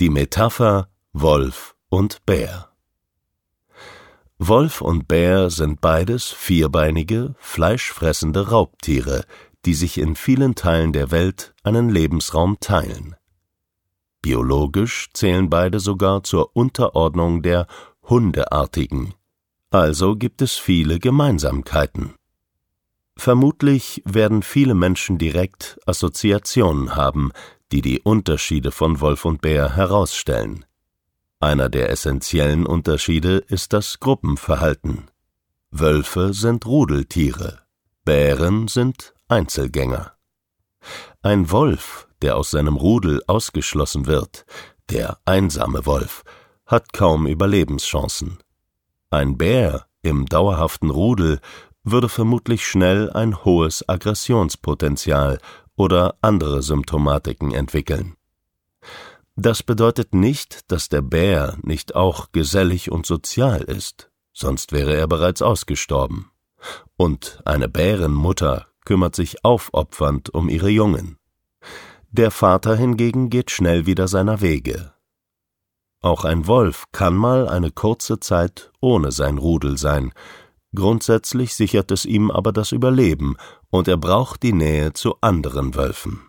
Die Metapher Wolf und Bär Wolf und Bär sind beides vierbeinige, fleischfressende Raubtiere, die sich in vielen Teilen der Welt einen Lebensraum teilen. Biologisch zählen beide sogar zur Unterordnung der Hundeartigen, also gibt es viele Gemeinsamkeiten. Vermutlich werden viele Menschen direkt Assoziationen haben, die die Unterschiede von Wolf und Bär herausstellen. Einer der essentiellen Unterschiede ist das Gruppenverhalten. Wölfe sind Rudeltiere, Bären sind Einzelgänger. Ein Wolf, der aus seinem Rudel ausgeschlossen wird, der einsame Wolf, hat kaum Überlebenschancen. Ein Bär im dauerhaften Rudel würde vermutlich schnell ein hohes Aggressionspotenzial oder andere Symptomatiken entwickeln. Das bedeutet nicht, dass der Bär nicht auch gesellig und sozial ist, sonst wäre er bereits ausgestorben. Und eine Bärenmutter kümmert sich aufopfernd um ihre Jungen. Der Vater hingegen geht schnell wieder seiner Wege. Auch ein Wolf kann mal eine kurze Zeit ohne sein Rudel sein, Grundsätzlich sichert es ihm aber das Überleben, und er braucht die Nähe zu anderen Wölfen.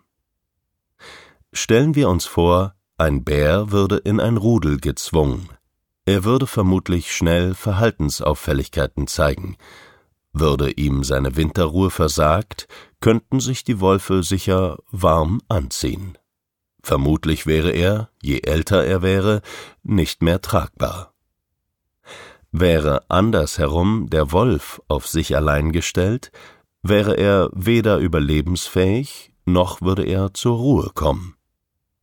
Stellen wir uns vor, ein Bär würde in ein Rudel gezwungen. Er würde vermutlich schnell Verhaltensauffälligkeiten zeigen. Würde ihm seine Winterruhe versagt, könnten sich die Wölfe sicher warm anziehen. Vermutlich wäre er, je älter er wäre, nicht mehr tragbar. Wäre andersherum der Wolf auf sich allein gestellt, wäre er weder überlebensfähig, noch würde er zur Ruhe kommen.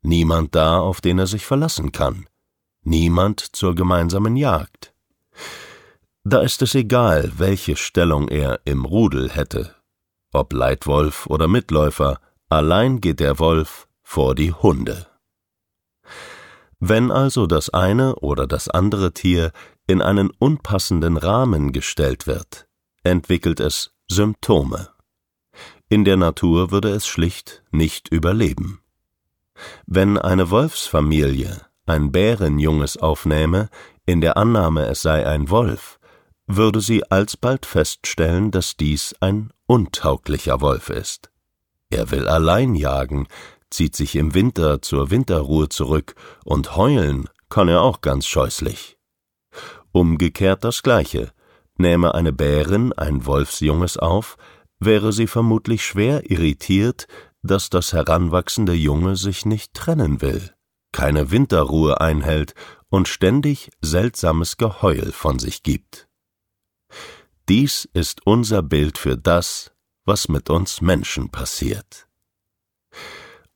Niemand da, auf den er sich verlassen kann. Niemand zur gemeinsamen Jagd. Da ist es egal, welche Stellung er im Rudel hätte. Ob Leitwolf oder Mitläufer, allein geht der Wolf vor die Hunde. Wenn also das eine oder das andere Tier in einen unpassenden Rahmen gestellt wird, entwickelt es Symptome. In der Natur würde es schlicht nicht überleben. Wenn eine Wolfsfamilie ein Bärenjunges aufnähme, in der Annahme es sei ein Wolf, würde sie alsbald feststellen, dass dies ein untauglicher Wolf ist. Er will allein jagen, zieht sich im Winter zur Winterruhe zurück, und heulen kann er auch ganz scheußlich. Umgekehrt das Gleiche. Nähme eine Bärin ein Wolfsjunges auf, wäre sie vermutlich schwer irritiert, dass das heranwachsende Junge sich nicht trennen will, keine Winterruhe einhält und ständig seltsames Geheul von sich gibt. Dies ist unser Bild für das, was mit uns Menschen passiert.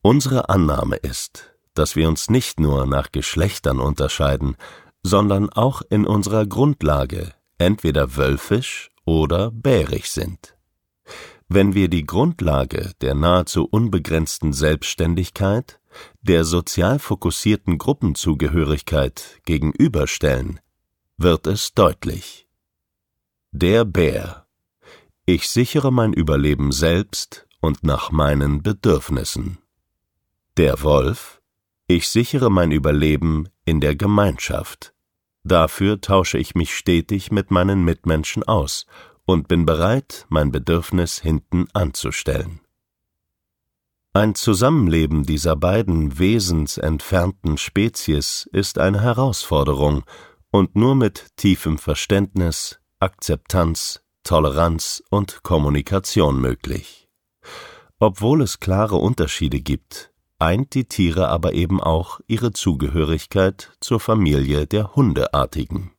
Unsere Annahme ist, dass wir uns nicht nur nach Geschlechtern unterscheiden, sondern auch in unserer Grundlage entweder wölfisch oder bärig sind. Wenn wir die Grundlage der nahezu unbegrenzten Selbstständigkeit, der sozial fokussierten Gruppenzugehörigkeit gegenüberstellen, wird es deutlich. Der Bär. Ich sichere mein Überleben selbst und nach meinen Bedürfnissen. Der Wolf. Ich sichere mein Überleben in der Gemeinschaft. Dafür tausche ich mich stetig mit meinen Mitmenschen aus und bin bereit, mein Bedürfnis hinten anzustellen. Ein Zusammenleben dieser beiden wesensentfernten Spezies ist eine Herausforderung und nur mit tiefem Verständnis, Akzeptanz, Toleranz und Kommunikation möglich. Obwohl es klare Unterschiede gibt, eint die Tiere aber eben auch ihre Zugehörigkeit zur Familie der Hundeartigen.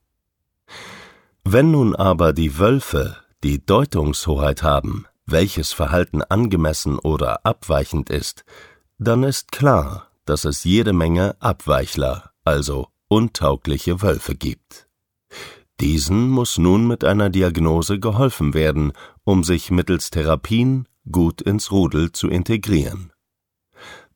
Wenn nun aber die Wölfe die Deutungshoheit haben, welches Verhalten angemessen oder abweichend ist, dann ist klar, dass es jede Menge Abweichler, also untaugliche Wölfe gibt. Diesen muss nun mit einer Diagnose geholfen werden, um sich mittels Therapien gut ins Rudel zu integrieren.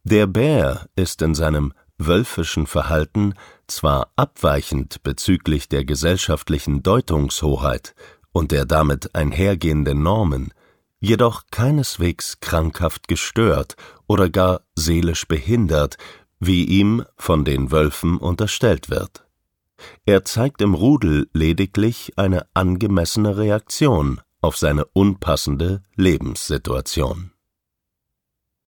Der Bär ist in seinem wölfischen Verhalten zwar abweichend bezüglich der gesellschaftlichen Deutungshoheit und der damit einhergehenden Normen, jedoch keineswegs krankhaft gestört oder gar seelisch behindert, wie ihm von den Wölfen unterstellt wird. Er zeigt im Rudel lediglich eine angemessene Reaktion auf seine unpassende Lebenssituation